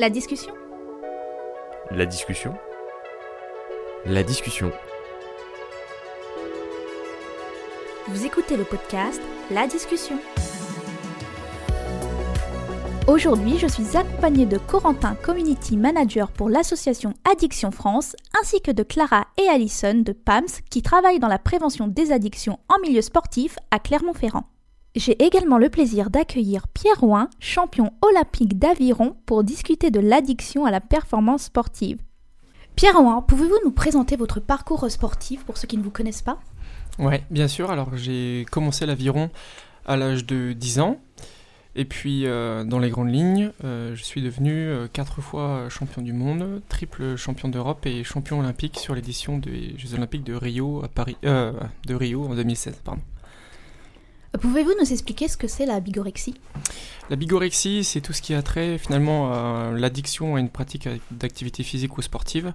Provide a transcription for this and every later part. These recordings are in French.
La discussion La discussion La discussion. Vous écoutez le podcast La discussion. Aujourd'hui, je suis accompagnée de Corentin, Community Manager pour l'association Addiction France, ainsi que de Clara et Alison de PAMS qui travaillent dans la prévention des addictions en milieu sportif à Clermont-Ferrand. J'ai également le plaisir d'accueillir Pierre Rouen, champion olympique d'aviron, pour discuter de l'addiction à la performance sportive. Pierre Rouen, pouvez-vous nous présenter votre parcours sportif pour ceux qui ne vous connaissent pas? Ouais, bien sûr. Alors j'ai commencé l'aviron à l'âge de 10 ans. Et puis euh, dans les grandes lignes, euh, je suis devenu euh, quatre fois champion du monde, triple champion d'Europe et champion olympique sur l'édition des Jeux olympiques de Rio à Paris, de Rio en 2016, pardon. Pouvez-vous nous expliquer ce que c'est la bigorexie? La bigorexie, c'est tout ce qui a trait finalement à l'addiction à une pratique d'activité physique ou sportive.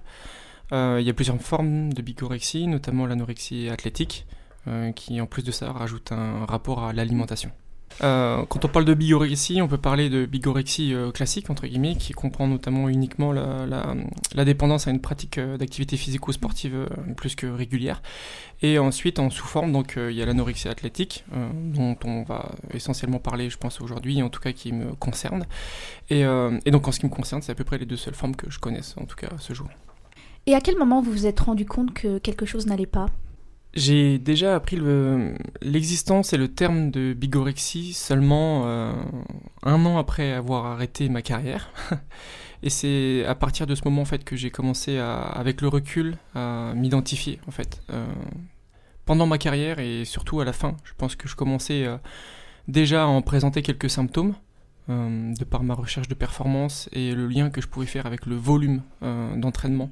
il y a plusieurs formes de bigorexie, notamment l'anorexie athlétique, qui en plus de ça rajoute un rapport à l'alimentation. Euh, quand on parle de bigorexie, on peut parler de bigorexie euh, classique, entre guillemets, qui comprend notamment uniquement la, dépendance à une pratique euh, d'activité physique ou sportive plus que régulière. Et ensuite, en sous-forme, donc il y a l'anorexie athlétique, dont on va essentiellement parler, je pense, aujourd'hui, en tout cas qui me concerne. Et, et donc en ce qui me concerne, c'est à peu près les deux seules formes que je connaisse, en tout cas, à ce jour. Et à quel moment vous vous êtes rendu compte que quelque chose n'allait pas? J'ai déjà appris l'existence et le terme de bigorexie seulement euh, un an après avoir arrêté ma carrière. et c'est à partir de ce moment en fait que j'ai commencé à, avec le recul à m'identifier en fait. Euh, pendant ma carrière et surtout à la fin, je pense que je commençais euh, déjà à en présenter quelques symptômes de par ma recherche de performance et le lien que je pouvais faire avec le volume d'entraînement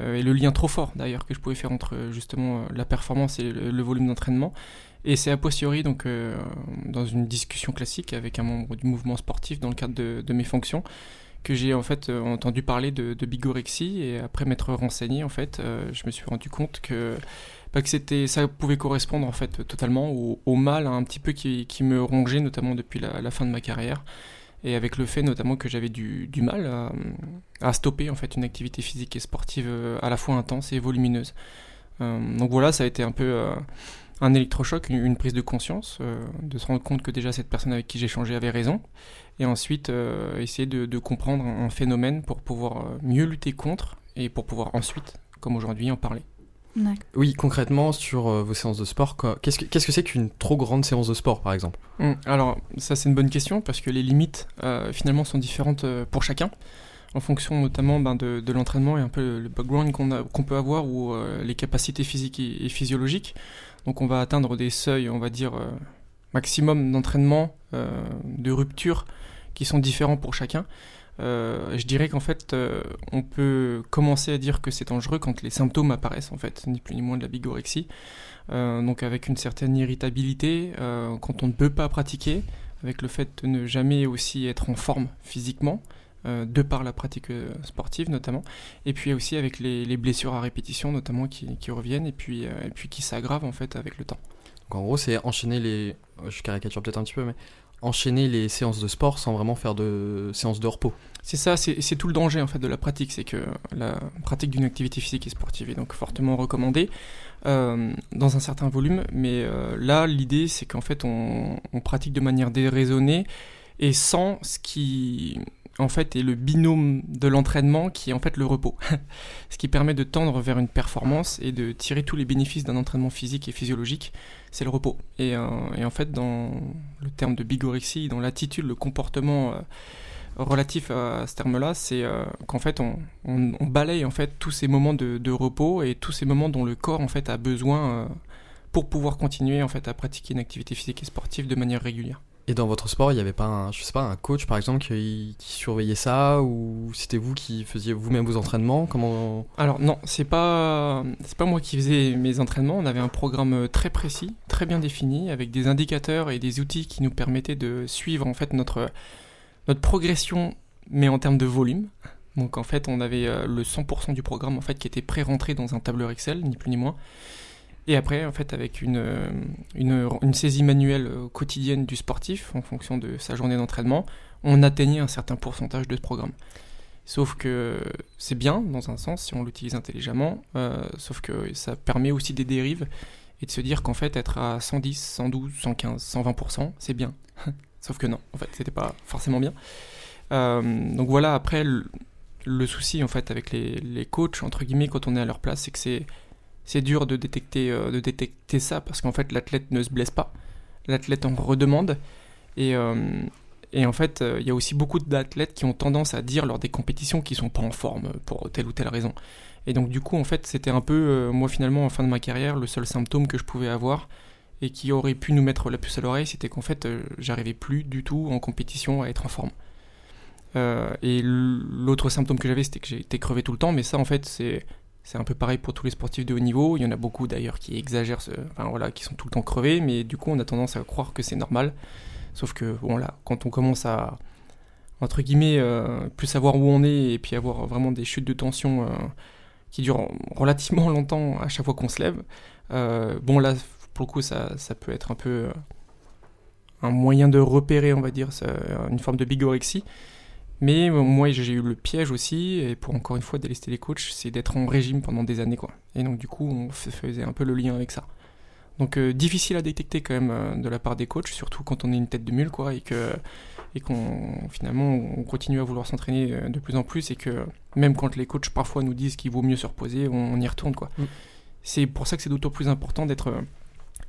et le lien trop fort d'ailleurs que je pouvais faire entre justement euh, la performance et le, volume d'entraînement. Et c'est a posteriori, donc euh, dans une discussion classique avec un membre du mouvement sportif dans le cadre de, mes fonctions, que j'ai en fait entendu parler de, bigorexie et après m'être renseigné en fait, je me suis rendu compte que, bah, que c'était, ça pouvait correspondre en fait totalement au, mal un petit peu qui, me rongeait notamment depuis la fin de ma carrière et avec le fait notamment que j'avais du, mal à, stopper en fait une activité physique et sportive euh, à la fois intense et volumineuse. Euh, donc voilà, ça a été un peu euh, un électrochoc, une, prise de conscience, de se rendre compte que déjà cette personne avec qui changé avait raison, et ensuite essayer de, comprendre un phénomène pour pouvoir mieux lutter contre et pour pouvoir ensuite, comme aujourd'hui, en parler. Oui, concrètement, sur euh, vos séances de sport, qu'est-ce que c'est qu'une trop grande séance de sport, par exemple? Mmh, Alors, ça, c'est une bonne question, parce que les limites, euh, finalement, sont différentes euh, pour chacun, en fonction notamment ben, de, l'entraînement et un peu le background qu'on peut avoir ou les capacités physiques et, physiologiques. Donc, on va atteindre des seuils, on va dire, maximum d'entraînement, de rupture, qui sont différents pour chacun. Euh, je dirais qu'en fait, euh, on peut commencer à dire que c'est dangereux quand les symptômes apparaissent, en fait, ni plus ni moins de la bigorexie. Euh, donc avec une certaine irritabilité, quand on ne peut pas pratiquer, avec le fait de ne jamais aussi être en forme physiquement, de par la pratique sportive notamment, et puis aussi avec les, blessures à répétition notamment qui, reviennent et puis, et puis qui s'aggravent en fait avec le temps. Donc en gros, c'est enchaîner les. Je caricature peut-être un petit peu, mais enchaîner les séances de sport sans vraiment faire de séances de repos. C'est ça, c'est tout le danger en fait de la pratique, c'est que la pratique d'une activité physique et sportive est donc fortement recommandée euh, dans un certain volume, mais euh, là l'idée c'est qu'en fait on, pratique de manière déraisonnée et sans ce qui en fait est le binôme de l'entraînement qui est en fait le repos, ce qui permet de tendre vers une performance et de tirer tous les bénéfices d'un entraînement physique et physiologique c'est le repos. Euh, et, en fait, dans le terme de bigorexie, dans l'attitude, le comportement euh, relatif à ce terme-là, c'est euh, qu'en fait, on, balaye en fait tous ces moments de, repos et tous ces moments dont le corps en fait a besoin pour pouvoir continuer en fait à pratiquer une activité physique et sportive de manière régulière. Et dans votre sport, il n'y avait pas un, je sais pas, un coach par exemple qui, surveillait ça ou c'était vous qui faisiez vous-même vos entraînements Comment Alors non, c'est pas c'est pas moi qui faisais mes entraînements. On avait un programme très précis, très bien défini, avec des indicateurs et des outils qui nous permettaient de suivre en fait notre notre progression, mais en termes de volume. Donc en fait, on avait euh, le 100% du programme en fait qui était pré-rentré dans un tableur Excel, ni plus ni moins. Et après, en fait, avec une, une, une saisie manuelle quotidienne du sportif, en fonction de sa journée d'entraînement, on atteignait un certain pourcentage de ce programme. Sauf que c'est bien dans un sens si on l'utilise intelligemment, euh, sauf que ça permet aussi des dérives et de se dire qu'en fait être à 110, 112, 115, 120%, c'est bien. sauf que non, en fait, c'était pas forcément bien. Euh, donc voilà, après, le, souci en fait avec les, les, coachs, entre guillemets, quand on est à leur place, c'est que c'est, c'est dur de détecter, euh, de détecter ça parce qu'en fait l'athlète ne se blesse pas, l'athlète en redemande. Et, et en fait, euh, il y a aussi beaucoup d'athlètes qui ont tendance à dire lors des compétitions qu'ils sont pas en forme pour telle ou telle raison. Et donc du coup, en fait, c'était un peu, euh, moi finalement, en fin de ma carrière, le seul symptôme que je pouvais avoir et qui aurait pu nous mettre la puce à l'oreille, c'était qu'en fait, euh, j'arrivais plus du tout en compétition à être en forme. et l'autre symptôme que j'avais, c'était que j'étais crevé tout le temps, mais ça, en fait, c'est c'est un peu pareil pour tous les sportifs de haut niveau. Il y en a beaucoup d'ailleurs qui exagèrent, enfin voilà, qui sont tout le temps crevés, mais du coup, on a tendance à croire que c'est normal. Sauf que, bon, là, quand on commence à, entre guillemets, euh, plus savoir où on est et puis avoir vraiment des chutes de tension euh, qui durent relativement longtemps à chaque fois qu'on se lève, euh, bon, là, pour le coup, ça, ça peut être un peu un moyen de repérer, on va dire, une forme de bigorexie. Mais moi, j'ai eu le piège aussi, et pour encore une fois délester les coachs, c'est d'être en régime pendant des années, quoi. Et donc, du coup, on faisait un peu le lien avec ça. Donc euh, difficile à détecter quand même euh, de la part des coachs, surtout quand on est une tête de mule quoi, et que et qu'on finalement on continue à vouloir s'entraîner euh, de plus en plus et que même quand les coachs parfois nous disent qu'il vaut mieux se reposer, on, y retourne quoi. Mm. C'est pour ça que c'est d'autant plus important d'être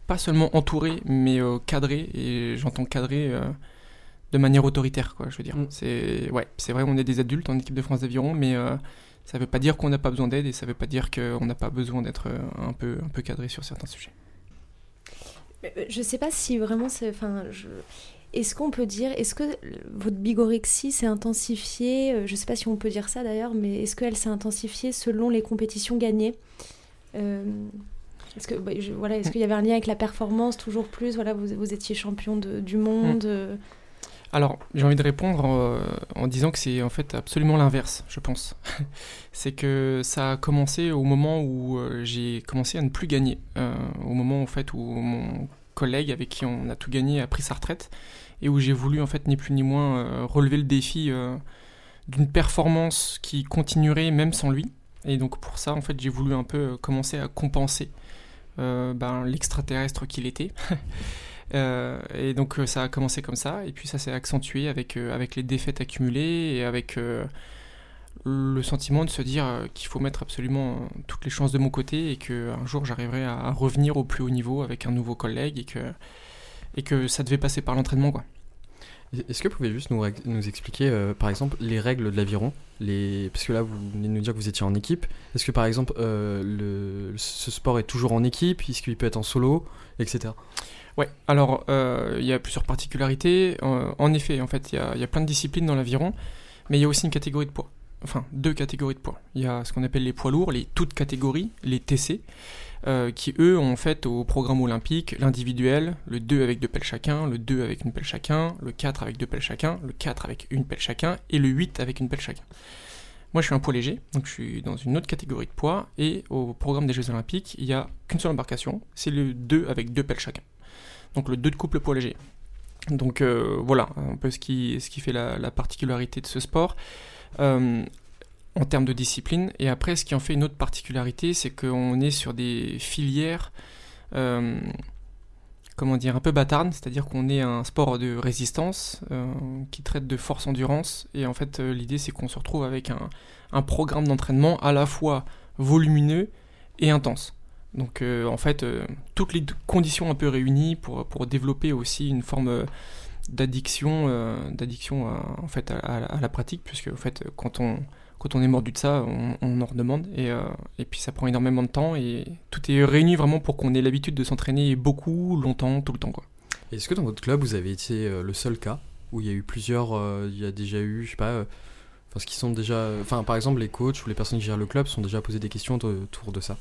pas seulement entouré mais cadré et j'entends cadré de manière autoritaire quoi, je veux dire. Mm. C'est ouais, c'est vrai on est des adultes en équipe de France d'aviron mais ça veut pas dire qu'on n'a pas besoin d'aide et ça veut pas dire qu'on n'a pas besoin d'être un peu un peu cadré sur certains sujets. Euh, je sais pas si vraiment c'est. Enfin, je... Est-ce qu'on peut dire, est-ce que votre bigorexie s'est intensifiée euh, Je sais pas si on peut dire ça d'ailleurs, mais est-ce qu'elle s'est intensifiée selon les compétitions gagnées? Euh, Est-ce que bah, voilà, est-ce qu'il y avait un lien avec la performance toujours plus? Voilà, vous, vous étiez champion de, du monde. Mm. Alors, j'ai envie de répondre en, disant que c'est en fait absolument l'inverse, je pense. c'est que ça a commencé au moment où j'ai commencé à ne plus gagner. au moment en fait où mon collègue avec qui on a tout gagné a pris sa retraite et où j'ai voulu en fait ni plus ni moins euh, relever le défi euh, d'une performance qui continuerait même sans lui. Et donc pour ça en fait j'ai voulu un peu euh, commencer à compenser ben, l'extraterrestre qu'il était. et donc ça a commencé comme ça, et puis ça s'est accentué avec, avec les défaites accumulées et avec le sentiment de se dire qu'il faut mettre absolument toutes les chances de mon côté et qu'un jour j'arriverai à, revenir au plus haut niveau avec un nouveau collègue et que, et que ça devait passer par l'entraînement. quoi. Est-ce que vous pouvez juste nous, nous expliquer, euh, par exemple, les règles de l'aviron? Parce que là, vous venez de nous dire que vous étiez en équipe. Est-ce que, par exemple, euh, le... ce sport est toujours en équipe? Est-ce qu'il peut être en solo Etc. Ouais, alors, euh, il y a plusieurs particularités. en effet, en fait, il y, a plein de disciplines dans l'aviron, mais il y a aussi une catégorie de poids enfin deux catégories de poids. Il y a ce qu'on appelle les poids lourds, les toutes catégories, les TC, euh, qui eux ont fait au programme olympique l'individuel, le 2 avec deux pelles chacun, le 2 avec une pelle chacun, le 4 avec deux pelles chacun, le 4 avec une pelle chacun et le 8 avec une pelle chacun. Moi je suis un poids léger, donc je suis dans une autre catégorie de poids et au programme des Jeux olympiques il n'y a qu'une seule embarcation, c'est le 2 avec deux pelles chacun. Donc le 2 de couple poids léger. Donc euh, voilà un peu ce qui, ce qui fait la particularité de ce sport. Euh, en termes de discipline. Et après, ce qui en fait une autre particularité, c'est qu'on est sur des filières, euh, comment dire, un peu bâtardes, c'est-à-dire qu'on est un sport de résistance qui traite de force endurance. Et en fait, l'idée, c'est qu'on se retrouve avec un, un programme d'entraînement à la fois volumineux et intense. Donc, en fait, toutes les conditions un peu réunies pour, pour développer aussi une forme d'addiction euh, d'addiction en fait à, la pratique puisque en fait quand on quand on est mordu de ça on, en redemande et, euh, et puis ça prend énormément de temps et tout est réuni vraiment pour qu'on ait l'habitude de s'entraîner beaucoup longtemps tout le temps quoi. Est-ce que dans votre club vous avez été euh, le seul cas où il y a eu plusieurs il y a déjà eu je sais pas sont déjà enfin par exemple les coachs ou les personnes qui gèrent le club sont déjà posé des questions autour de ça?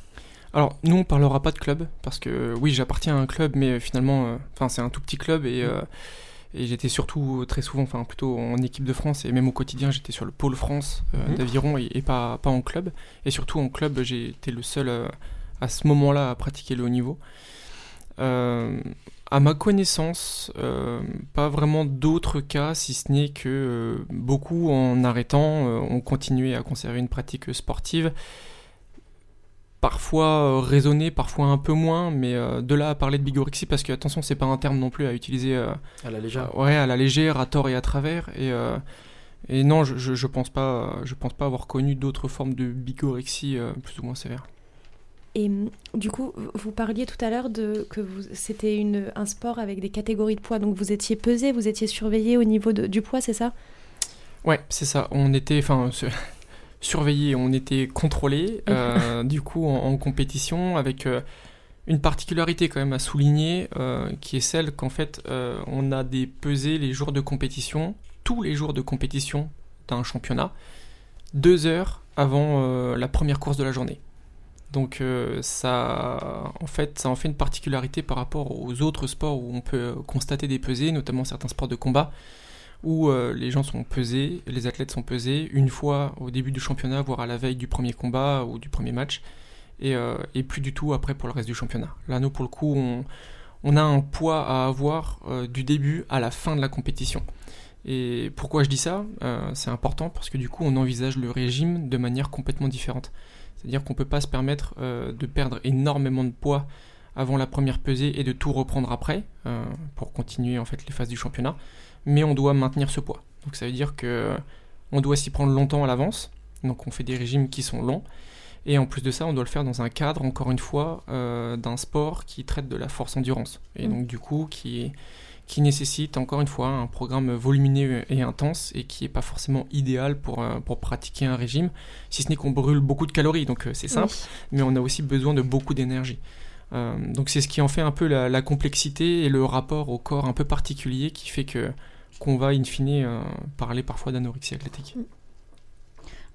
Alors, nous, on parlera pas de club, parce que oui, j'appartiens à un club, mais finalement, enfin, c'est un tout petit club, et, mmh. Et j'étais surtout très souvent, enfin plutôt en équipe de France et même au quotidien, j'étais sur le pôle France euh, mhm. d'aviron et, pas, pas en club. Et surtout en club, été le seul euh, à ce moment-là à pratiquer le haut niveau. à ma connaissance, pas vraiment d'autres cas, si ce n'est que beaucoup en arrêtant ont continué à conserver une pratique sportive parfois euh, raisonné, parfois un peu moins, mais euh, de là à parler de bigorexie, parce que attention, c'est pas un terme non plus à utiliser euh, à la légère. ouais, à la légère, à tort et à travers. Et, et non, je, je, pense pas, je pense pas avoir connu d'autres formes de bigorexie plus ou moins sévères. Et du coup, vous parliez tout à l'heure de que c'était un sport avec des catégories de poids, donc vous étiez pesé, vous étiez surveillé au niveau du poids, c'est ça? Ouais, c'est ça. On était, enfin, surveillé, on était contrôlé, euh, du coup en, compétition avec euh, une particularité quand même à souligner, euh, qui est celle qu'en fait on a des pesées les jours de compétition, tous les jours de compétition d'un championnat, deux heures avant la première course de la journée. Donc ça, en fait, ça en fait une particularité par rapport aux autres sports où on peut constater des pesées, notamment certains sports de combat où euh, les gens sont pesés, les athlètes sont pesés une fois au début du championnat, voire à la veille du premier combat ou du premier match, et, euh, plus du tout après pour le reste du championnat. Là, nous, pour le coup, on, a un poids à avoir euh, du début à la fin de la compétition. Et pourquoi je dis ça? C'est important parce que du coup, on envisage le régime de manière complètement différente. C'est-à-dire qu'on ne peut pas se permettre de perdre énormément de poids avant la première pesée et de tout reprendre après pour continuer en fait les phases du championnat mais on doit maintenir ce poids. Donc ça veut dire que on doit s'y prendre longtemps à l'avance. Donc on fait des régimes qui sont longs. Et en plus de ça, on doit le faire dans un cadre, encore une fois, euh, d'un sport qui traite de la force endurance. Et mm. donc du coup, qui, qui nécessite, encore une fois, un programme volumineux et intense et qui n'est pas forcément idéal pour, euh, pour pratiquer un régime, si ce n'est qu'on brûle beaucoup de calories. Donc euh, c'est simple, mais on a aussi besoin de beaucoup d'énergie. donc c'est ce qui en fait un peu la, la, complexité et le rapport au corps un peu particulier qui fait que qu'on va in fine euh, parler parfois d'anorexie athlétique. Mm.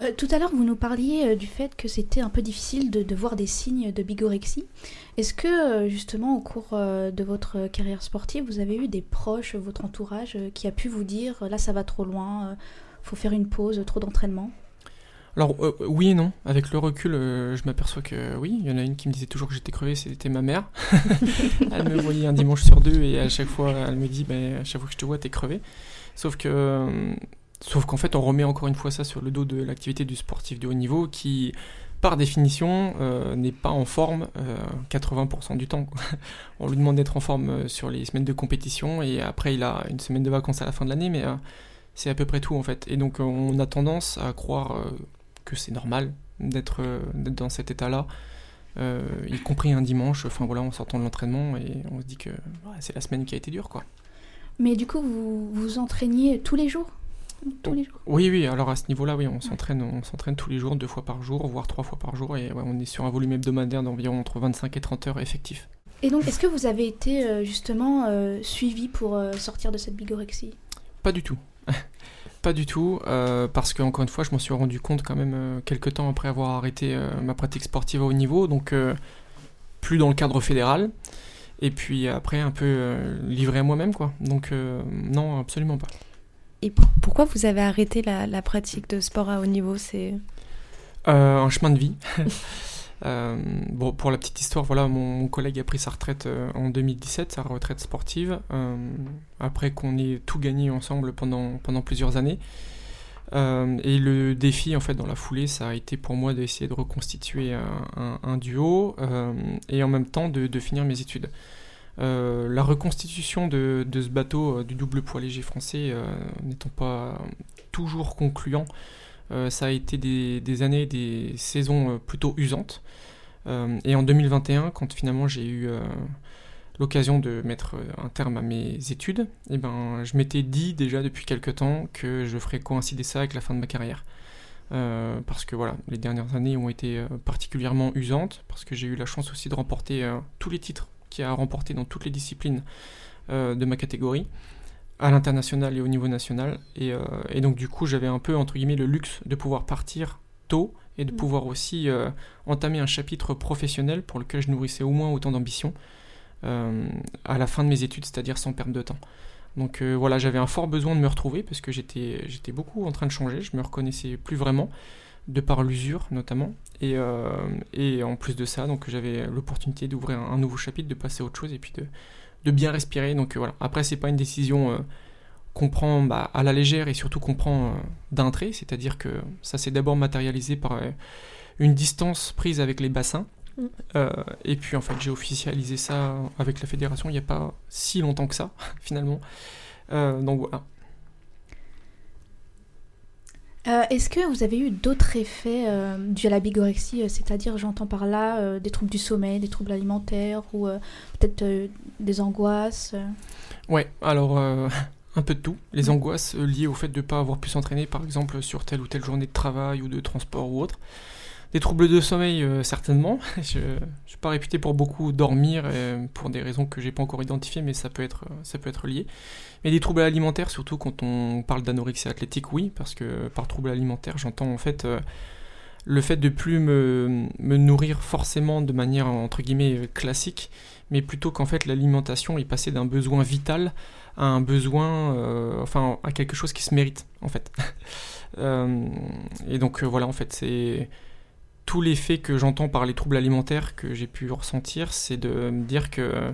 Euh, tout à l'heure, vous nous parliez euh, du fait que c'était un peu difficile de, voir des signes de bigorexie. Est-ce que, justement, au cours de votre carrière sportive, vous avez eu des proches, votre entourage, qui a pu vous dire là, ça va trop loin, faut faire une pause, trop d'entraînement? Alors euh, oui et non. Avec le recul, euh, je m'aperçois que oui, il y en a une qui me disait toujours que j'étais crevé, c'était ma mère. elle me voyait un dimanche sur deux et à chaque fois, elle me dit, ben, à chaque fois que je te vois, t'es crevé. Sauf que, euh, sauf qu'en fait, on remet encore une fois ça sur le dos de l'activité du sportif de haut niveau qui, par définition, n'est pas en forme 80% du temps. on lui demande d'être en forme sur les semaines de compétition et après, il a une semaine de vacances à la fin de l'année, mais c'est à peu près tout en fait. Et donc, on a tendance à croire que c'est normal d'être dans cet état-là, euh, y compris un dimanche, enfin voilà, en sortant de l'entraînement, et on se dit que c'est la semaine qui a été dure, quoi. Mais du coup, vous vous entraîniez tous les jours? Tous les jours? Oui, oui, alors à ce niveau-là, oui, on s'entraîne, on s'entraîne tous les jours, deux fois par jour, voire trois fois par jour, et on est sur un volume hebdomadaire d'environ entre 25 et 30 heures effectif. Et donc, est-ce que vous avez été euh, justement euh, suivi pour sortir de cette bigorexie? Pas du tout. Pas du tout, euh, parce que encore une fois, je m'en suis rendu compte quand même euh, quelques temps après avoir arrêté euh, ma pratique sportive à haut niveau, donc plus dans le cadre fédéral, et puis après un peu livré à moi-même, quoi. Donc non, absolument pas. Et pourquoi vous avez arrêté la, la pratique de sport à haut niveau? C'est un chemin de vie. Euh, bon, pour la petite histoire, voilà, mon, collègue a pris sa retraite euh, en 2017, sa retraite sportive, euh, après qu'on ait tout gagné ensemble pendant, pendant plusieurs années. et le défi, en fait, dans la foulée, ça a été pour moi d'essayer de reconstituer un, duo et en même temps de, finir mes études. la reconstitution de, de, ce bateau du double poids léger français n'étant pas toujours concluant, ça a été des, années, des saisons euh, plutôt usantes. Euh, et en 2021, quand finalement j'ai eu l'occasion de mettre un terme à mes études, eh ben, je m'étais dit déjà depuis quelques temps que je ferais coïncider ça avec la fin de ma carrière. parce que voilà, les dernières années ont été particulièrement usantes, parce que j'ai eu la chance aussi de remporter tous les titres qu'il y a à remporter dans toutes les disciplines de ma catégorie à l'international et au niveau national. Euh, et, donc du coup, j'avais un peu, entre guillemets, le luxe de pouvoir partir tôt et de mm. pouvoir aussi euh, entamer un chapitre professionnel pour lequel je nourrissais au moins autant d'ambition euh, à la fin de mes études, c'est-à-dire sans perdre de temps. Donc voilà, j'avais un fort besoin de me retrouver parce que j'étais, j'étais beaucoup en train de changer, je me reconnaissais plus vraiment. de par l'usure notamment. Et, euh, et, en plus de ça, donc j'avais l'opportunité d'ouvrir un, nouveau chapitre, de passer à autre chose et puis de, de bien respirer. Donc voilà. Après, c'est pas une décision euh, qu'on prend bah, à la légère et surtout qu'on prend euh, d'un trait, c'est-à-dire que ça s'est d'abord matérialisé par une distance prise avec les bassins. Mm. et puis en fait, j'ai officialisé ça avec la fédération il n'y a pas si longtemps que ça, finalement. donc voilà. Euh, est-ce que vous avez eu d'autres effets euh, dus à la bigorexie, euh, c'est-à-dire j'entends par là des troubles du sommeil, des troubles alimentaires ou peut-être des angoisses Ouais, alors un peu de tout. Les angoisses liées au fait de ne pas avoir pu s'entraîner par exemple sur telle ou telle journée de travail ou de transport ou autre. Des troubles de sommeil, certainement. je ne suis pas réputé pour beaucoup dormir, pour des raisons que j'ai pas encore identifiées, mais ça peut être, ça peut être lié. Mais des troubles alimentaires, surtout quand on parle d'anorexie athlétique, oui, parce que par trouble alimentaire, j'entends en fait euh, le fait de plus me, nourrir forcément de manière entre guillemets classique, mais plutôt qu'en fait l'alimentation est passée d'un besoin vital à un besoin, euh, enfin à quelque chose qui se mérite en fait. Euh, et donc voilà, en fait, c'est tous les faits que j'entends par les troubles alimentaires que j'ai pu ressentir, c'est de me dire que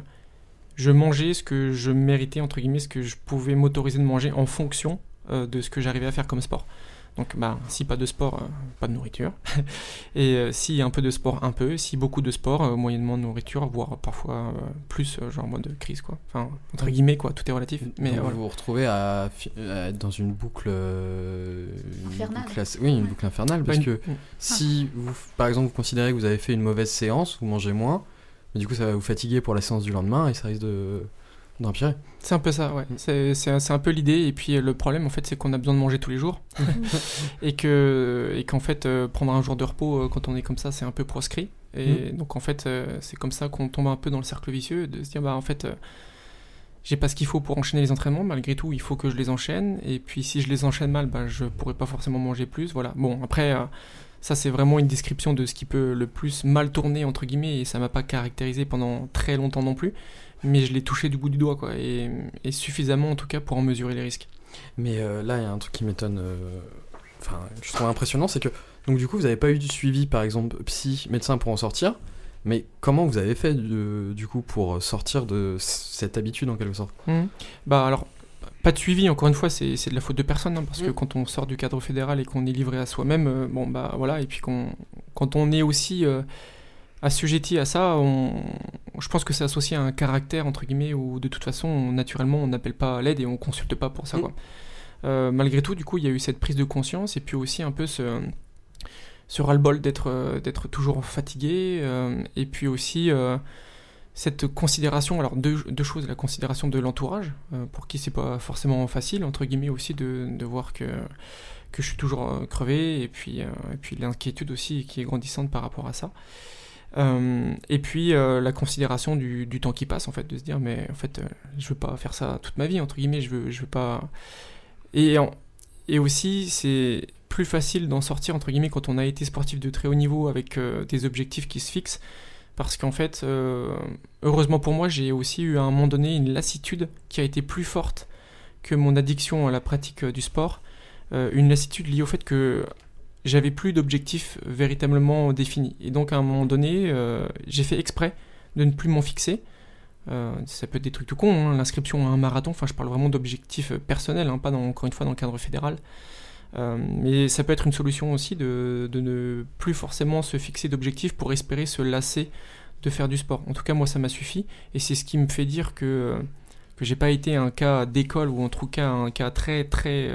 je mangeais ce que je méritais, entre guillemets, ce que je pouvais m'autoriser de manger en fonction euh, de ce que j'arrivais à faire comme sport. Donc, bah, si pas de sport, euh, pas de nourriture. Et euh, si un peu de sport, un peu. Si beaucoup de sport, moyennement de nourriture, voire parfois plus, genre en mode crise, quoi. Enfin, entre guillemets, quoi, tout est relatif. Mais vous vous retrouvez à, être dans une boucle. infernale. oui, une boucle infernale. Parce que si, vous, par exemple, vous considérez que vous avez fait une mauvaise séance, vous mangez moins du coup, ça va vous fatiguer pour la séance du lendemain et ça risque de d'empirer. C'est un peu ça, ouais. Mm. C'est un peu l'idée. Et puis le problème, en fait, c'est qu'on a besoin de manger tous les jours. et que et qu'en fait, euh, prendre un jour de repos euh, quand on est comme ça, c'est un peu proscrit. Et mm. donc, en fait, euh, c'est comme ça qu'on tombe un peu dans le cercle vicieux de se dire, bah, en fait, j'ai pas ce qu'il faut pour enchaîner les entraînements. Malgré tout, il faut que je les enchaîne. Et puis, si je les enchaîne mal, bah, je pourrais pas forcément manger plus. Voilà. Bon, après ça, c'est vraiment une description de ce qui peut le plus mal tourner, entre guillemets, et ça m'a pas caractérisé pendant très longtemps non plus, mais je l'ai touché du bout du doigt, quoi, et, suffisamment en tout cas pour en mesurer les risques. Mais euh, là, il y a un truc qui m'étonne, euh, enfin, je trouve impressionnant, c'est que, donc du coup, vous n'avez pas eu du suivi, par exemple, psy, médecin pour en sortir, mais comment vous avez fait du coup pour sortir de cette habitude en quelque sorte? Mmh. Bah alors pas de suivi, encore une fois, c'est de la faute de personne, hein, parce que mm. quand on sort du cadre fédéral et qu'on est livré à soi-même, euh, bon bah voilà, et puis quand on est aussi euh, assujetti à ça, on, je pense que c'est associé à un caractère, entre guillemets, où de toute façon, naturellement, on n'appelle pas à l'aide et on consulte pas pour ça, mm. quoi. Euh, malgré tout, du coup, il y a eu cette prise de conscience et puis aussi un peu ce, ce ras-le-bol d'être d'être toujours fatigué, et puis aussi cette considération, alors deux, choses, la considération de l'entourage, euh, pour qui c'est pas forcément facile, entre guillemets aussi, de, de voir que, que je suis toujours euh, crevé, et puis, euh, et puis l'inquiétude aussi qui est grandissante par rapport à ça. Et puis la considération du, temps qui passe, en fait, de se dire, mais en fait, je veux pas faire ça toute ma vie, entre guillemets, je veux, je veux pas... Et, et aussi, c'est plus facile d'en sortir, entre guillemets, quand on a été sportif de très haut niveau avec des objectifs qui se fixent, parce qu'en fait, euh, heureusement pour moi, j'ai aussi eu à un moment donné une lassitude qui a été plus forte que mon addiction à la pratique euh, du sport. Euh, une lassitude liée au fait que j'avais plus d'objectifs véritablement définis. Et donc à un moment donné, j'ai fait exprès de ne plus m'en fixer. ça peut être des trucs tout cons, hein, l'inscription à un marathon, enfin je parle vraiment d'objectifs personnels, hein, pas encore une fois dans le cadre fédéral. Euh, mais ça peut être une solution aussi de, ne plus forcément se fixer d'objectifs pour espérer se lasser de faire du sport. En tout cas, moi, ça m'a suffi. Et c'est ce qui me fait dire que, que j'ai pas été un cas d'école ou en tout cas un cas très très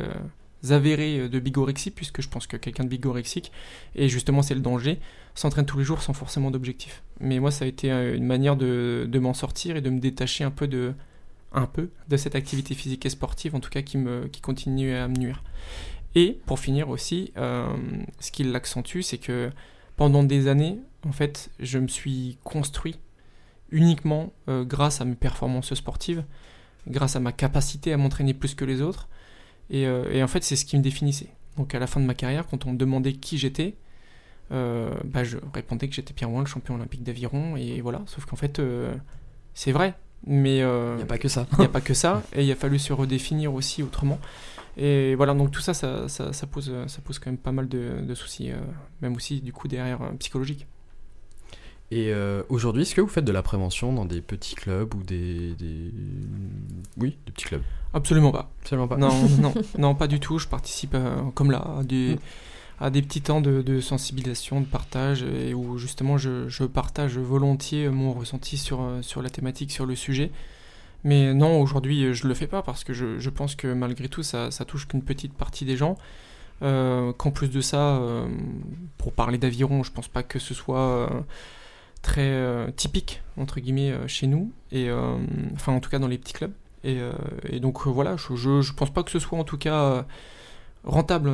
euh, avéré de bigorexie, puisque je pense que quelqu'un de bigorexique, et justement c'est le danger, s'entraîne tous les jours sans forcément d'objectif. Mais moi, ça a été euh, une manière de, m'en sortir et de me détacher un peu de, un peu de cette activité physique et sportive, en tout cas qui, me, qui continue à me nuire. Et pour finir aussi, euh, ce qui l'accentue, c'est que pendant des années, en fait, je me suis construit uniquement euh, grâce à mes performances sportives, grâce à ma capacité à m'entraîner plus que les autres. Euh, et, en fait, c'est ce qui me définissait. Donc à la fin de ma carrière, quand on me demandait qui j'étais, bah, je répondais que j'étais Pierre le champion olympique d'aviron. Et voilà, sauf qu'en fait, c'est vrai. Mais il n'y a pas que ça. Il n'y a pas que ça. Et il a fallu se redéfinir aussi autrement. Et voilà, donc tout ça, ça, ça, ça pose, ça pose quand même pas mal de, de soucis, euh, même aussi du coup derrière euh, psychologique. Et euh, aujourd'hui, est-ce que vous faites de la prévention dans des petits clubs ou des, des... Oui, des petits clubs? Absolument pas. Absolument pas. Non, non, non, pas du tout. Je participe euh, comme là à des, Mm. à des petits temps de, de sensibilisation, de partage, et où justement je, je partage volontiers mon ressenti sur, euh, sur la thématique, sur le sujet. Mais non, aujourd'hui, je le fais pas parce que je, je pense que malgré tout, ça, ça touche qu'une petite partie des gens. Euh, Qu'en plus de ça, euh, pour parler d'aviron, je pense pas que ce soit très euh, typique entre guillemets euh, chez nous et euh, enfin en tout cas dans les petits clubs et, et donc voilà je, je, je pense pas que ce soit en tout cas rentable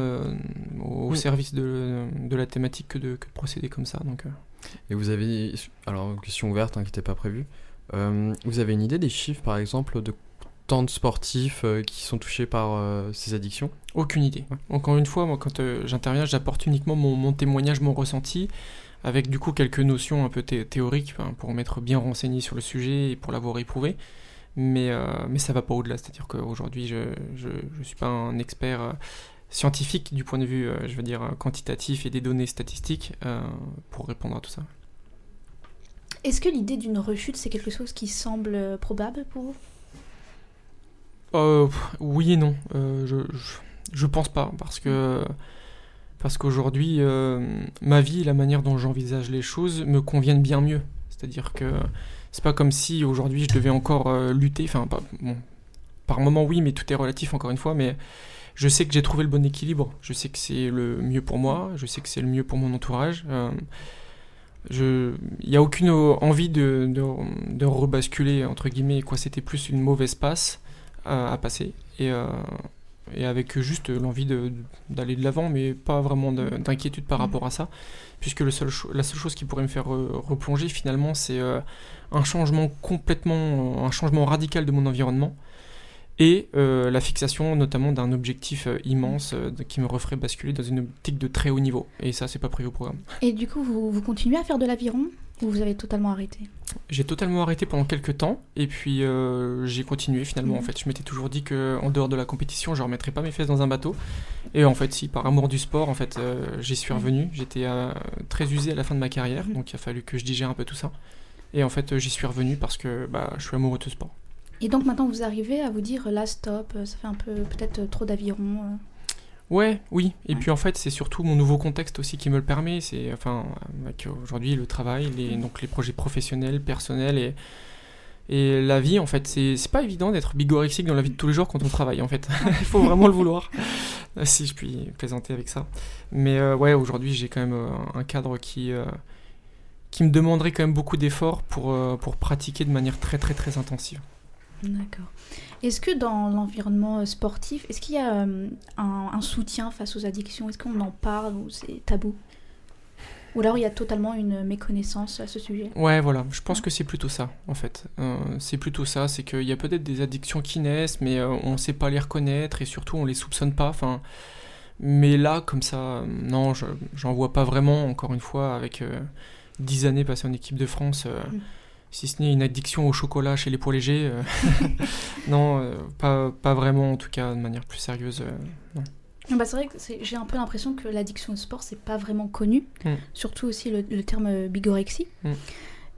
au service de, de la thématique que de, que de procéder comme ça donc Et vous avez. Alors, question ouverte, hein, qui n'était pas prévue. Vous avez une idée des chiffres, par exemple, de tant de sportifs qui sont touchés par ces addictions? Aucune idée. Encore une fois, moi, quand j'interviens, j'apporte uniquement mon, mon témoignage, mon ressenti, avec du coup quelques notions un peu thé- théoriques hein, pour m'être bien renseigné sur le sujet et pour l'avoir éprouvé. Mais, euh, mais ça va pas au-delà. C'est-à-dire qu'aujourd'hui, je, je, je suis pas un expert euh, scientifique du point de vue, euh, je veux dire, quantitatif et des données statistiques euh, pour répondre à tout ça. Est-ce que l'idée d'une rechute, c'est quelque chose qui semble probable pour vous? Euh, oui et non. Euh, je, je, je pense pas parce que parce qu'aujourd'hui euh, ma vie la manière dont j'envisage les choses me conviennent bien mieux. C'est-à-dire que c'est pas comme si aujourd'hui je devais encore euh, lutter. Enfin, par moment oui, mais tout est relatif encore une fois. Mais je sais que j'ai trouvé le bon équilibre. Je sais que c'est le mieux pour moi. Je sais que c'est le mieux pour mon entourage. Euh, il y a aucune envie de, rebasculer entre guillemets quoi. C'était plus une mauvaise passe à, passer et avec juste l'envie d'aller de l'avant, mais pas vraiment de- d'inquiétude par Mhm. rapport à ça, puisque le seul cho- la seule chose qui pourrait me faire euh, replonger finalement, c'est euh, un changement complètement, un changement radical de mon environnement et euh, la fixation notamment d'un objectif euh, immense euh, qui me referait basculer dans une optique de très haut niveau. Et ça, c'est pas prévu au programme. Et du coup, vous, vous continuez à faire de l'aviron ou vous avez totalement arrêté? J'ai totalement arrêté pendant quelques temps et puis j'ai continué finalement Mhm. en fait. Je m'étais toujours dit que en dehors de la compétition, je remettrais pas mes fesses dans un bateau. Et en fait, si par amour du sport, en fait, j'y suis Mhm. revenu. J'étais très usé à la fin de ma carrière, Mhm. donc il a fallu que je digère un peu tout ça. Et en fait, j'y suis revenu parce que bah, je suis amoureux de sport. Et donc maintenant, vous arrivez à vous dire là, stop, euh, ça fait un peu peut-être euh, trop d'aviron. euh. Ouais, oui. Et Ouais. puis en fait, c'est surtout mon nouveau contexte aussi qui me le permet. C'est enfin avec aujourd'hui le travail, les, Mm. donc les projets professionnels, personnels et et la vie en fait. C'est c'est pas évident d'être bigorexique dans la vie de tous les jours quand on travaille en fait. Il faut vraiment le vouloir. Si je puis plaisanter avec ça. Mais euh, ouais, aujourd'hui j'ai quand même euh, un cadre qui euh, qui me demanderait quand même beaucoup d'efforts pour euh, pour pratiquer de manière très très très intensive. D'accord. Est-ce que dans l'environnement euh, sportif, est-ce qu'il y a euh, un, un soutien face aux addictions? Est-ce qu'on en parle ou c'est tabou? Ou alors il y a totalement une méconnaissance à ce sujet? Ouais, voilà, je pense Ouais. que c'est plutôt ça, en fait. Euh, c'est plutôt ça, c'est qu'il y a peut-être des addictions qui naissent, mais euh, on sait pas les reconnaître et surtout on les soupçonne pas. Enfin, mais là, comme ça, non, je- j'en vois pas vraiment. Encore une fois, avec euh, 10 années passées en équipe de France, Mm. Si ce n'est une addiction au chocolat chez les poids légers, euh, non, euh, pas, pas vraiment, en tout cas, de manière plus sérieuse. euh, non. Ah bah, C'est vrai que j'ai un peu l'impression que l'addiction au sport, c'est pas vraiment connu. Mm. Surtout aussi le, le terme bigorexie. Mm.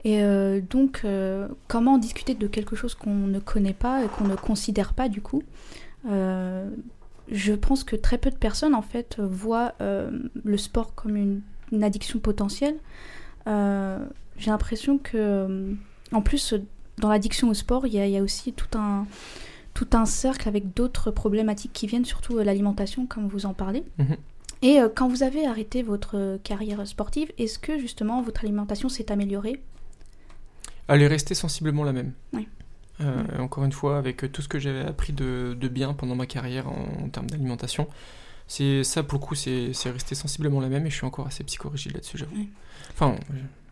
Et euh, donc, euh, comment discuter de quelque chose qu'on ne connaît pas et qu'on ne considère pas du coup Euh, Je pense que très peu de personnes en fait voient le sport comme une, une addiction potentielle. J'ai l'impression que, euh, en plus, dans l'addiction au sport, il y, a- il y a aussi tout un tout un cercle avec d'autres problématiques qui viennent, surtout euh, l'alimentation, comme vous en parlez. Mhm. Et euh, quand vous avez arrêté votre carrière sportive, est-ce que justement votre alimentation s'est améliorée? Elle est restée sensiblement la même. Oui. Euh. Encore une fois, avec tout ce que j'avais appris de, de bien pendant ma carrière en, en termes d'alimentation, c'est ça pour le coup, c'est resté sensiblement la même et je suis encore assez psychorigide là-dessus, j'avoue. Enfin,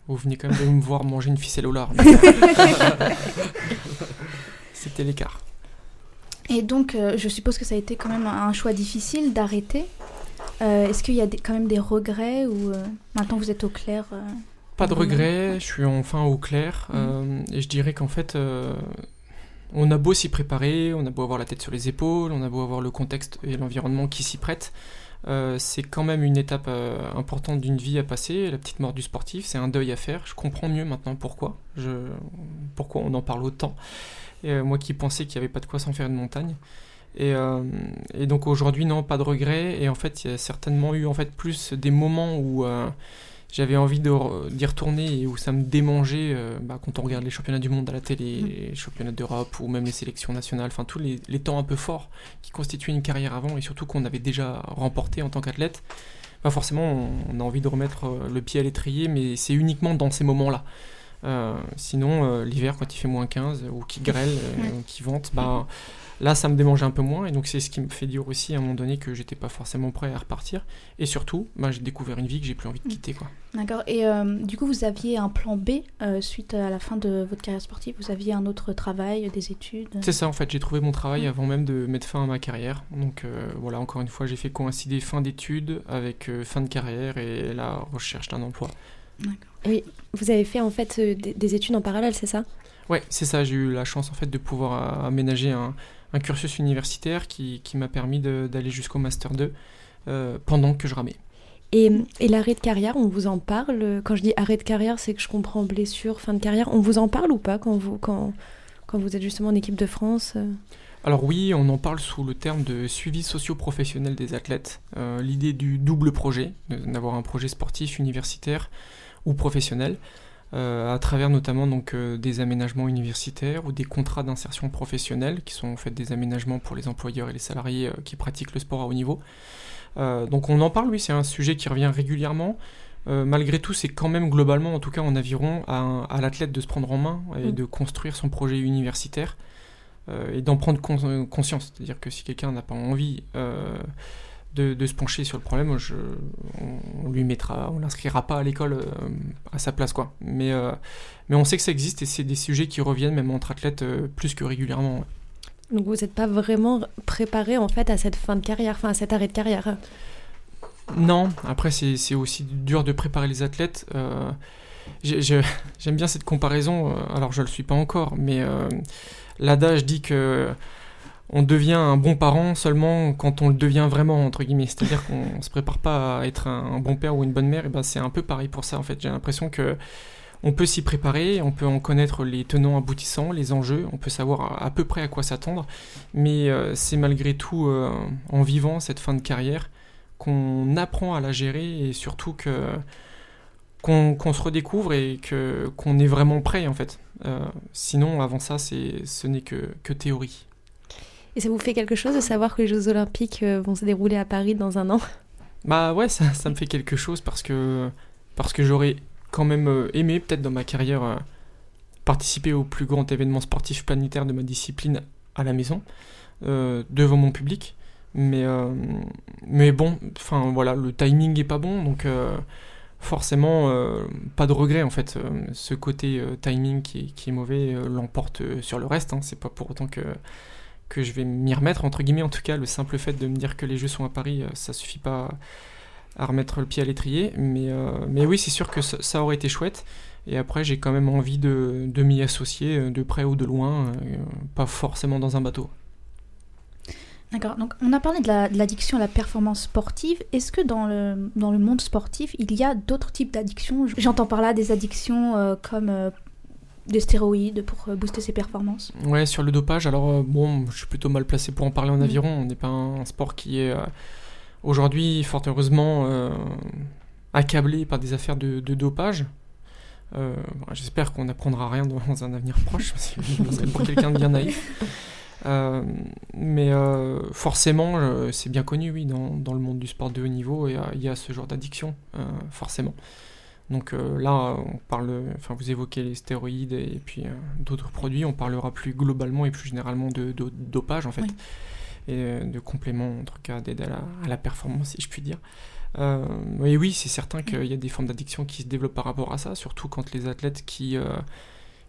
vous venez quand même de me voir manger une ficelle au lard. C'était l'écart. Et donc, euh, je suppose que ça a été quand même un choix difficile d'arrêter. Euh, Est-ce qu'il y a des- quand même des regrets ou euh, maintenant vous êtes au clair euh, Pas de Vraiment. regret, je suis enfin au clair Mhm. euh, et je dirais qu'en fait, euh, on a beau s'y préparer, on a beau avoir la tête sur les épaules, on a beau avoir le contexte et l'environnement qui s'y prête, euh, c'est quand même une étape euh, importante d'une vie à passer. La petite mort du sportif, c'est un deuil à faire. Je comprends mieux maintenant pourquoi, je, pourquoi on en parle autant. Et, moi qui pensais qu'il n'y avait pas de quoi s'en faire une montagne. Et, et donc aujourd'hui, non, pas de regrets. Et en fait, il y a certainement eu en fait plus des moments où j'avais envie d'y retourner et où ça me démangeait euh, bah, quand on regarde les championnats du monde à la télé, mm. les championnats d'Europe ou même les sélections nationales, enfin tous les, temps un peu forts qui constituaient une carrière avant et surtout qu'on avait déjà remporté en tant qu'athlète. Bah forcément, on, a envie de remettre euh, le pied à l'étrier, mais c'est uniquement dans ces moments-là. Euh, sinon, l'hiver, quand il fait moins 15 ou qui grêle, ou qui vente, bah, Là, ça me démangeait un peu moins, et donc c'est ce qui me fait dire aussi à un moment donné que j'étais pas forcément prêt à repartir. Et surtout, bah, j'ai découvert une vie que j'ai plus envie de mm. quitter. quoi. D'accord. Et euh, du coup, vous aviez un plan B euh, suite à la fin de votre carrière sportive? Vous aviez un autre travail, des études? C'est ça, en fait. J'ai trouvé mon travail mm. avant même de mettre fin à ma carrière. Donc euh, voilà, encore une fois, j'ai fait coïncider fin d'études avec fin de carrière et la recherche d'un emploi. D'accord. Oui, vous avez fait en fait des, études en parallèle, c'est ça? Ouais, c'est ça. J'ai eu la chance en fait de pouvoir aménager un, un cursus universitaire qui, qui m'a permis d'aller jusqu'au Master 2 euh, pendant que je ramais. Et, et l'arrêt de carrière, on vous en parle? Quand je dis arrêt de carrière, c'est que je comprends blessure, fin de carrière. On vous en parle ou pas quand vous, quand, quand vous êtes justement en équipe de France? Alors oui, on en parle sous le terme de suivi socio-professionnel des athlètes. Euh, l'idée du double projet, d'avoir un projet sportif, universitaire ou professionnel. Euh, à travers notamment donc, euh, des aménagements universitaires ou des contrats d'insertion professionnelle, qui sont en fait des aménagements pour les employeurs et les salariés euh, qui pratiquent le sport à haut niveau. donc on en parle, oui, c'est un sujet qui revient régulièrement. malgré tout, c'est quand même globalement, en tout cas en aviron, à, à l'athlète de se prendre en main et mm. de construire son projet universitaire et d'en prendre conscience. C'est-à-dire que si quelqu'un n'a pas envie de, se pencher sur le problème, je, on, lui mettra, on l'inscrira pas à l'école euh, à sa place quoi. Mais, euh, mais on sait que ça existe et c'est des sujets qui reviennent même entre athlètes euh, plus que régulièrement. Donc vous n'êtes pas vraiment préparé en fait à cette fin de carrière, enfin à cet arrêt de carrière? Non, après c'est aussi dur de préparer les athlètes. J'aime bien cette comparaison, alors je le suis pas encore, mais l'adage dit que on devient un bon parent seulement quand on le devient vraiment entre guillemets. C'est-à-dire qu'on se prépare pas à être un, bon père ou une bonne mère. Et ben c'est un peu pareil pour ça en fait. J'ai l'impression que on peut s'y préparer on peut en connaître les tenants aboutissants les enjeux on peut savoir à, peu près à quoi s'attendre. Mais euh, c'est malgré tout euh, en vivant cette fin de carrière qu'on apprend à la gérer et surtout que qu'on se redécouvre et que qu'on est vraiment prêt en fait. Euh, sinon avant ça c'est ce n'est que, que théorie et ça vous fait quelque chose de savoir que les Jeux Olympiques euh, vont se dérouler à Paris dans un an? Bah ouais, ça, me fait quelque chose parce que, parce que j'aurais quand même euh, aimé, peut-être dans ma carrière, euh, participer au plus grand événement sportif planétaire de ma discipline à la maison, devant mon public. Mais, mais bon, enfin voilà, le timing est pas bon, donc forcément, pas de regret en fait. ce côté timing qui, qui, est mauvais l'emporte sur le reste. Hein. C'est pas pour autant que que je vais m'y remettre, entre guillemets en tout cas, le simple fait de me dire que les jeux sont à Paris, euh, ça suffit pas à remettre le pied à l'étrier, mais, euh, mais oui, c'est sûr que ça, aurait été chouette, et après j'ai quand même envie de, de m'y associer euh, de près ou de loin, pas forcément dans un bateau. D'accord, donc on a parlé de l'addiction à la performance sportive. Est-ce que dans le, dans le monde sportif, il y a d'autres types d'addictions? J'entends par là des addictions comme des stéroïdes pour euh, booster ses performances Ouais, sur le dopage, alors euh, bon, je suis plutôt mal placé pour en parler en mm. aviron. On n'est pas un, sport qui est euh, aujourd'hui, fort heureusement, accablé par des affaires de, dopage. J'espère qu'on n'apprendra rien dans un avenir proche, parce que pour quelqu'un de bien naïf. mais forcément, c'est bien connu, oui, dans, dans, le monde du sport de haut niveau, il y a ce genre d'addiction, forcément. Donc euh, là, on parle, enfin vous évoquez les stéroïdes et puis euh, d'autres produits, on parlera plus globalement et plus généralement de, dopage en fait, et euh, de compléments en tout cas d'aide à la, performance si je puis dire. et oui, c'est certain qu'il y a des formes d'addiction qui se développent par rapport à ça, surtout quand les athlètes qui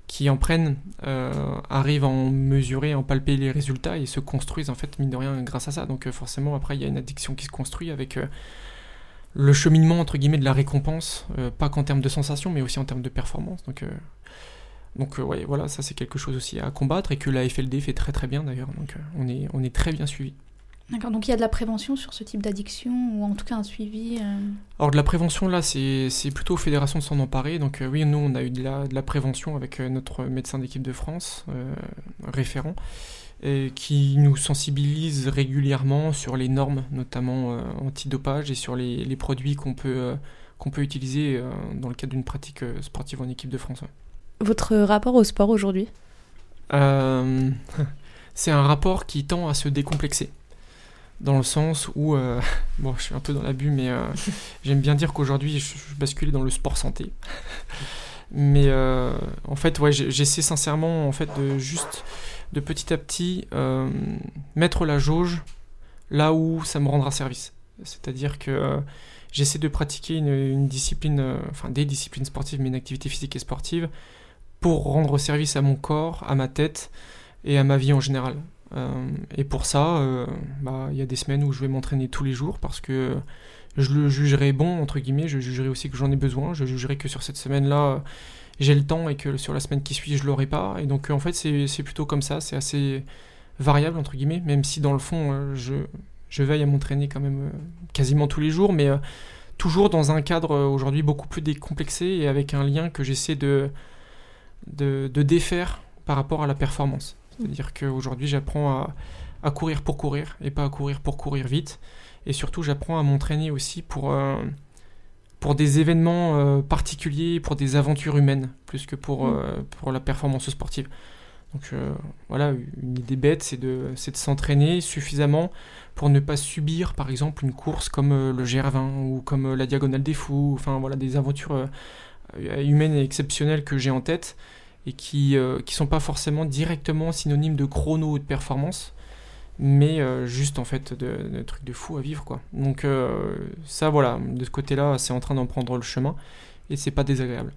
qui en prennent arrivent à en mesurer, à en palper les résultats et se construisent en fait mine de rien grâce à ça. Donc forcément après il y a une addiction qui se construit avec le cheminement entre guillemets de la récompense, euh, pas qu'en termes de sensation, mais aussi en termes de performance. Donc, euh, Donc ouais, voilà, ça c'est quelque chose aussi à combattre et que la FLD fait très très bien d'ailleurs. Donc on, est, on est très bien suivi. D'accord, donc il y a de la prévention sur ce type d'addiction ou en tout cas un suivi Alors de la prévention là, c'est plutôt aux fédérations de s'en emparer. Donc oui, nous on a eu de la, de la prévention avec notre médecin d'équipe de France, référent qui nous sensibilise régulièrement sur les normes, notamment euh, antidopage, et sur les, les produits qu'on peut, euh, qu'on peut utiliser euh, dans le cadre d'une pratique euh, sportive en équipe de France. Votre rapport au sport aujourd'hui? Euh, c'est un rapport qui tend à se décomplexer. Dans le sens où, euh, bon, je suis un peu dans l'abus, mais euh, j'aime bien dire qu'aujourd'hui, je, je bascule dans le sport santé. mais euh, en fait, ouais, j'essaie sincèrement, en fait, de juste, de petit à petit, euh, mettre la jauge là où ça me rendra service. C'est-à-dire que euh, j'essaie de pratiquer une, discipline, euh, enfin des disciplines sportives, mais une activité physique et sportive, pour rendre service à mon corps, à ma tête et à ma vie en général. Et pour ça, bah, il y a des semaines où je vais m'entraîner tous les jours parce que je le jugerai bon, entre guillemets, je jugerai aussi que j'en ai besoin, je jugerai que sur cette semaine-là, j'ai le temps et que sur la semaine qui suit, je l'aurai pas. Et donc, euh, en fait, c'est plutôt comme ça, c'est assez variable, entre guillemets, même si dans le fond, euh, je, je veille à m'entraîner quand même euh, quasiment tous les jours, mais toujours dans un cadre aujourd'hui beaucoup plus décomplexé et avec un lien que j'essaie de, de, de défaire par rapport à la performance. C'est-à-dire qu'aujourd'hui, j'apprends à, courir pour courir et pas à courir pour courir vite. Et surtout, j'apprends à m'entraîner aussi pour, pour des événements euh, particuliers, pour des aventures humaines, plus que pour, Mm. euh, pour la performance sportive. Donc euh, voilà, une idée bête, c'est de, c'est de s'entraîner suffisamment pour ne pas subir, par exemple, une course comme le GR20 ou comme la Diagonale des Fous, enfin voilà, des aventures humaines et exceptionnelles que j'ai en tête et qui qui sont pas forcément directement synonymes de chrono ou de performance, mais euh, juste en fait de, trucs de fou à vivre quoi. Donc euh, ça voilà, de ce côté-là, c'est en train d'en prendre le chemin et c'est pas désagréable.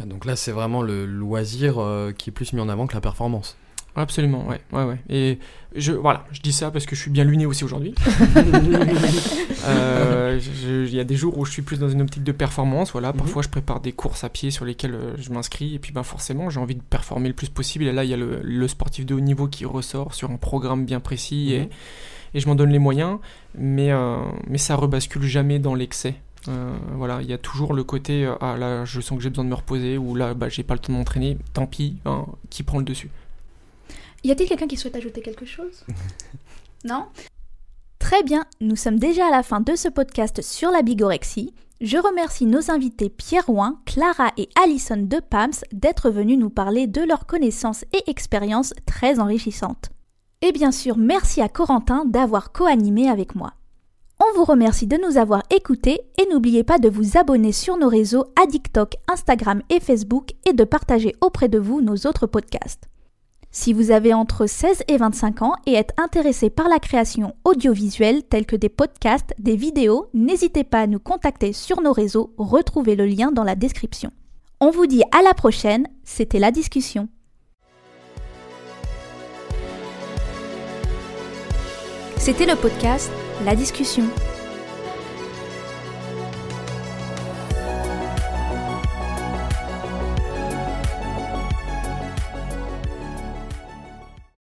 Ah, Donc là, c'est vraiment le loisir euh, qui est plus mis en avant que la performance. Absolument, ouais, ouais, ouais. Et je, voilà, je dis ça parce que je suis bien luné aussi aujourd'hui. Euh, Il y a des jours où je suis plus dans une optique de performance. Voilà, Mhm. parfois je prépare des courses à pied sur lesquelles euh, je m'inscris et puis ben forcément j'ai envie de performer le plus possible. Et là, il y a le, le sportif de haut niveau qui ressort sur un programme bien précis et, Mhm. et je m'en donne les moyens. Mais euh, mais ça rebascule jamais dans l'excès. Euh, voilà, il y a toujours le côté ah là je sens que j'ai besoin de me reposer ou là bah, j'ai pas le temps de m'entraîner. Tant pis, hein, qui prend le dessus. Y a-t-il quelqu'un qui souhaite ajouter quelque chose Non Très bien, nous sommes déjà à la fin de ce podcast sur la bigorexie. Je remercie nos invités Pierre Ouin, Clara et Alison de PAMS d'être venus nous parler de leurs connaissances et expériences très enrichissantes. Et bien sûr, merci à Corentin d'avoir co-animé avec moi. On vous remercie de nous avoir écoutés et n'oubliez pas de vous abonner sur nos réseaux à TikTok, Instagram et Facebook et de partager auprès de vous nos autres podcasts. Si vous avez entre 16 et 25 ans et êtes intéressé par la création audiovisuelle telle que des podcasts, des vidéos, n'hésitez pas à nous contacter sur nos réseaux, retrouvez le lien dans la description. On vous dit à la prochaine, c'était la discussion. C'était le podcast La discussion.